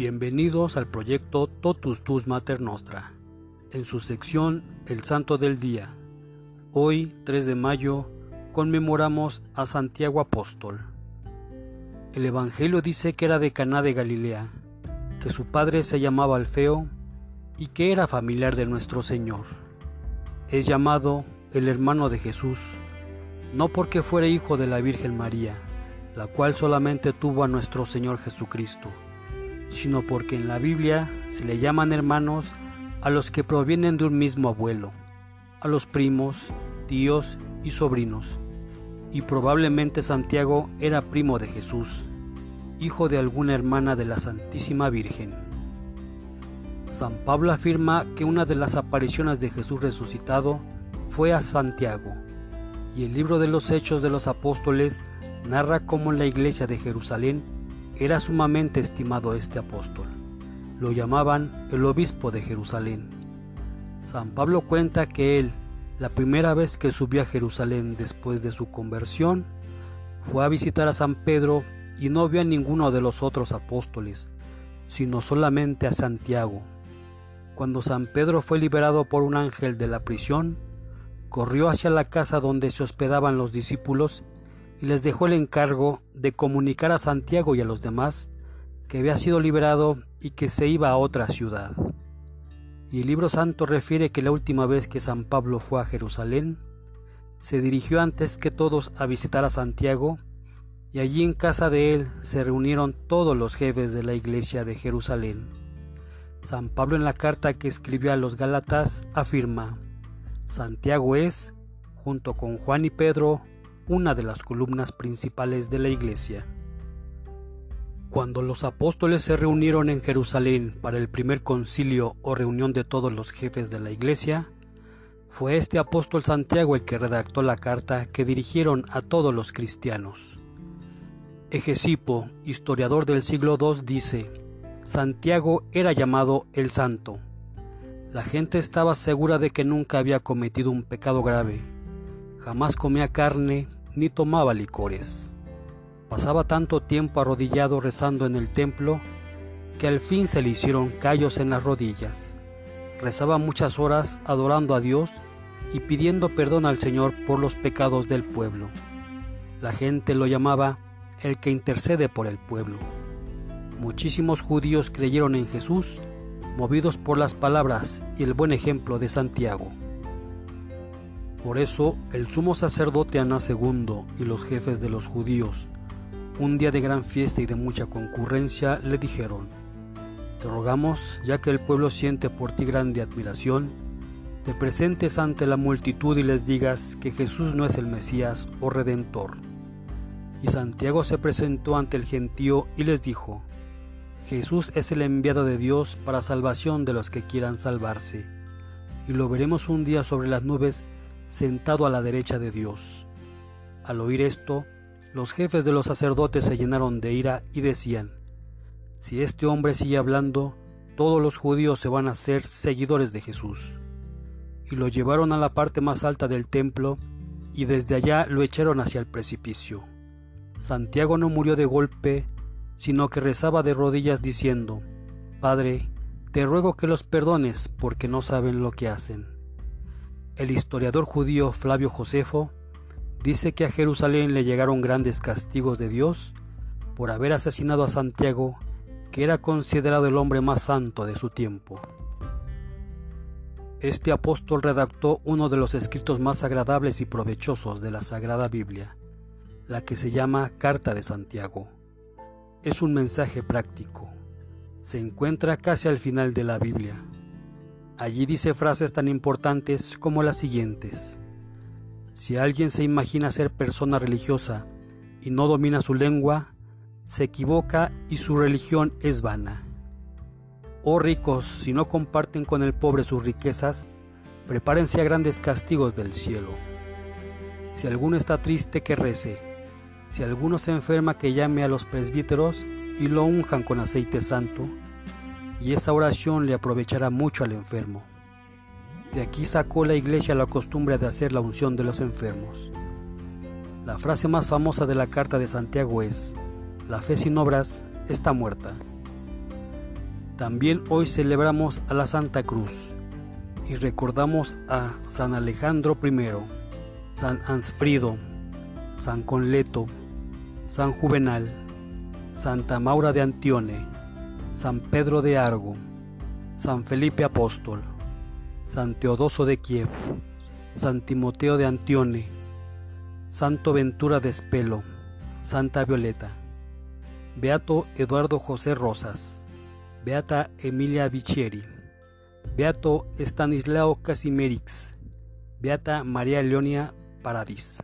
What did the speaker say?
Bienvenidos al proyecto Totus Tus Mater Nostra, en su sección El Santo del Día. Hoy, 3 de mayo, conmemoramos a Santiago Apóstol. El Evangelio dice que era de Caná de Galilea, que su padre se llamaba Alfeo y que era familiar de nuestro Señor. Es llamado el hermano de Jesús, no porque fuera hijo de la Virgen María, la cual solamente tuvo a nuestro Señor Jesucristo sino porque en la Biblia se le llaman hermanos a los que provienen de un mismo abuelo, a los primos, tíos y sobrinos. Y probablemente Santiago era primo de Jesús, hijo de alguna hermana de la Santísima Virgen. San Pablo afirma que una de las apariciones de Jesús resucitado fue a Santiago, y el libro de los Hechos de los Apóstoles narra cómo en la iglesia de Jerusalén era sumamente estimado este apóstol. Lo llamaban el obispo de Jerusalén. San Pablo cuenta que él, la primera vez que subió a Jerusalén después de su conversión, fue a visitar a San Pedro y no vio a ninguno de los otros apóstoles, sino solamente a Santiago. Cuando San Pedro fue liberado por un ángel de la prisión, corrió hacia la casa donde se hospedaban los discípulos y les dejó el encargo de comunicar a Santiago y a los demás que había sido liberado y que se iba a otra ciudad. Y el libro santo refiere que la última vez que San Pablo fue a Jerusalén, se dirigió antes que todos a visitar a Santiago, y allí en casa de él se reunieron todos los jefes de la iglesia de Jerusalén. San Pablo en la carta que escribió a los Gálatas afirma, Santiago es, junto con Juan y Pedro, una de las columnas principales de la iglesia. Cuando los apóstoles se reunieron en Jerusalén para el primer concilio o reunión de todos los jefes de la iglesia, fue este apóstol Santiago el que redactó la carta que dirigieron a todos los cristianos. Egesipo, historiador del siglo II, dice, Santiago era llamado el Santo. La gente estaba segura de que nunca había cometido un pecado grave, jamás comía carne ni tomaba licores. Pasaba tanto tiempo arrodillado rezando en el templo que al fin se le hicieron callos en las rodillas. Rezaba muchas horas adorando a Dios y pidiendo perdón al Señor por los pecados del pueblo. La gente lo llamaba el que intercede por el pueblo. Muchísimos judíos creyeron en Jesús, movidos por las palabras y el buen ejemplo de Santiago. Por eso el sumo sacerdote Ana II y los jefes de los judíos, un día de gran fiesta y de mucha concurrencia, le dijeron, Te rogamos, ya que el pueblo siente por ti grande admiración, te presentes ante la multitud y les digas que Jesús no es el Mesías o Redentor. Y Santiago se presentó ante el gentío y les dijo, Jesús es el enviado de Dios para salvación de los que quieran salvarse, y lo veremos un día sobre las nubes sentado a la derecha de Dios. Al oír esto, los jefes de los sacerdotes se llenaron de ira y decían, Si este hombre sigue hablando, todos los judíos se van a ser seguidores de Jesús. Y lo llevaron a la parte más alta del templo y desde allá lo echaron hacia el precipicio. Santiago no murió de golpe, sino que rezaba de rodillas diciendo, Padre, te ruego que los perdones porque no saben lo que hacen. El historiador judío Flavio Josefo dice que a Jerusalén le llegaron grandes castigos de Dios por haber asesinado a Santiago, que era considerado el hombre más santo de su tiempo. Este apóstol redactó uno de los escritos más agradables y provechosos de la Sagrada Biblia, la que se llama Carta de Santiago. Es un mensaje práctico. Se encuentra casi al final de la Biblia Allí dice frases tan importantes como las siguientes. Si alguien se imagina ser persona religiosa y no domina su lengua, se equivoca y su religión es vana. Oh ricos, si no comparten con el pobre sus riquezas, prepárense a grandes castigos del cielo. Si alguno está triste, que rece. Si alguno se enferma, que llame a los presbíteros y lo unjan con aceite santo y esa oración le aprovechará mucho al enfermo. De aquí sacó la iglesia la costumbre de hacer la unción de los enfermos. La frase más famosa de la carta de Santiago es, la fe sin obras está muerta. También hoy celebramos a la Santa Cruz y recordamos a San Alejandro I, San Ansfrido, San Conleto, San Juvenal, Santa Maura de Antione, San Pedro de Argo, San Felipe Apóstol, San Teodoso de Kiev, San Timoteo de Antione, Santo Ventura de Espelo, Santa Violeta, Beato Eduardo José Rosas, Beata Emilia Vichieri, Beato Stanislao Casimerix, Beata María Leonia Paradis.